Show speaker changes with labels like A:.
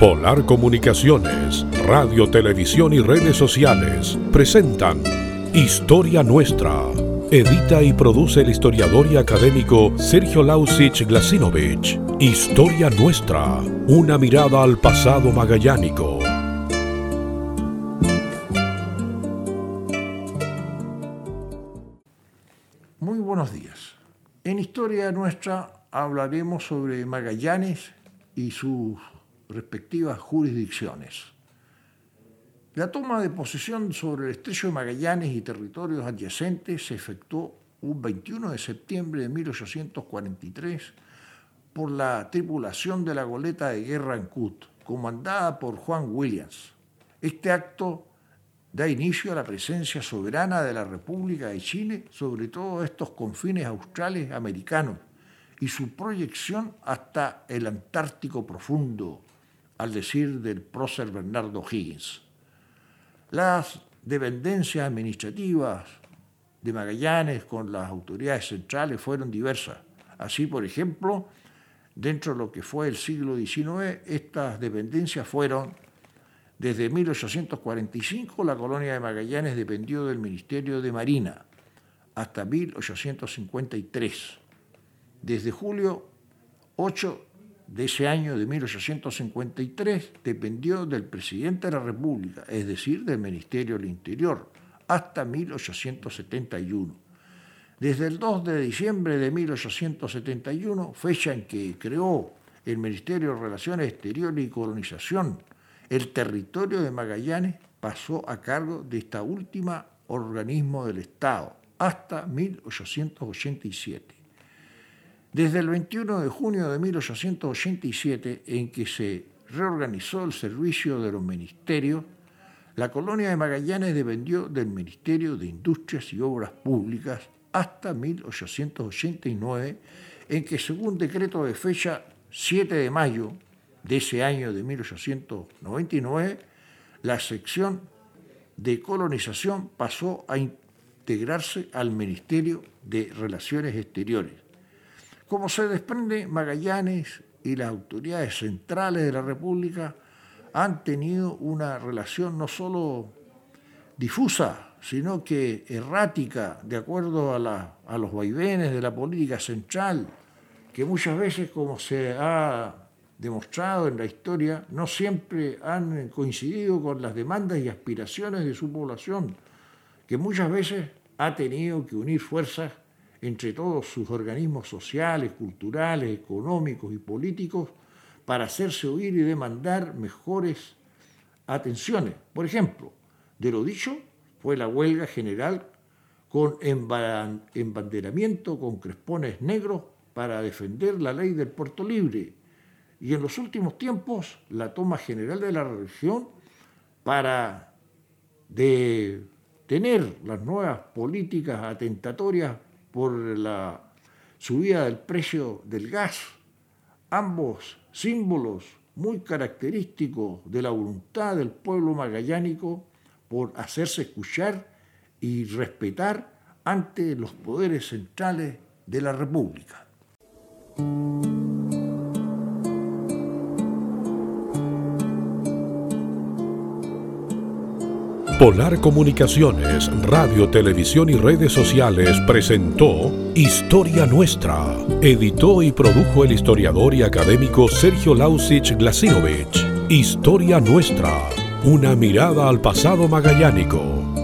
A: Polar Comunicaciones, Radio, Televisión y redes sociales presentan Historia Nuestra. Edita y produce el historiador y académico Sergio Lausich Glasinovich. Historia Nuestra, una mirada al pasado magallánico.
B: Muy buenos días. En Historia Nuestra hablaremos sobre Magallanes y sus respectivas jurisdicciones. La toma de posesión sobre el estrecho de Magallanes y territorios adyacentes se efectuó un 21 de septiembre de 1843 por la tripulación de la goleta de guerra Ancud, comandada por Juan Williams. Este acto da inicio a la presencia soberana de la República de Chile sobre todos estos confines australes americanos y su proyección hasta el Antártico profundo, al decir del prócer Bernardo Higgins. Las dependencias administrativas de Magallanes con las autoridades centrales fueron diversas. Así, por ejemplo, dentro de lo que fue el siglo XIX, estas dependencias fueron, desde 1845 la colonia de Magallanes dependió del Ministerio de Marina, hasta 1853. Desde julio 8 de ese año de 1853 dependió del presidente de la República, es decir, del Ministerio del Interior, hasta 1871. Desde el 2 de diciembre de 1871, fecha en que creó el Ministerio de Relaciones Exteriores y Colonización, el territorio de Magallanes pasó a cargo de esta última organismo del Estado hasta 1887. Desde el 21 de junio de 1887, en que se reorganizó el servicio de los ministerios, la colonia de Magallanes dependió del Ministerio de Industrias y Obras Públicas hasta 1889, en que según decreto de fecha 7 de mayo de ese año de 1899, la sección de colonización pasó a integrarse al Ministerio de Relaciones Exteriores. Como se desprende, Magallanes y las autoridades centrales de la República han tenido una relación no solo difusa, sino que errática, de acuerdo a, los vaivenes de la política central, que muchas veces, como se ha demostrado en la historia, no siempre han coincidido con las demandas y aspiraciones de su población, que muchas veces ha tenido que unir fuerzas entre todos sus organismos sociales, culturales, económicos y políticos para hacerse oír y demandar mejores atenciones. Por ejemplo, de lo dicho fue la huelga general con embanderamiento con crespones negros para defender la ley del puerto libre y en los últimos tiempos la toma general de la región para detener las nuevas políticas atentatorias por la subida del precio del gas, ambos símbolos muy característicos de la voluntad del pueblo magallánico por hacerse escuchar y respetar ante los poderes centrales de la República.
A: Polar Comunicaciones, Radio, Televisión y redes sociales presentó Historia Nuestra. Editó y produjo el historiador y académico Sergio Lausich Glasinovich. Historia Nuestra, una mirada al pasado magallánico.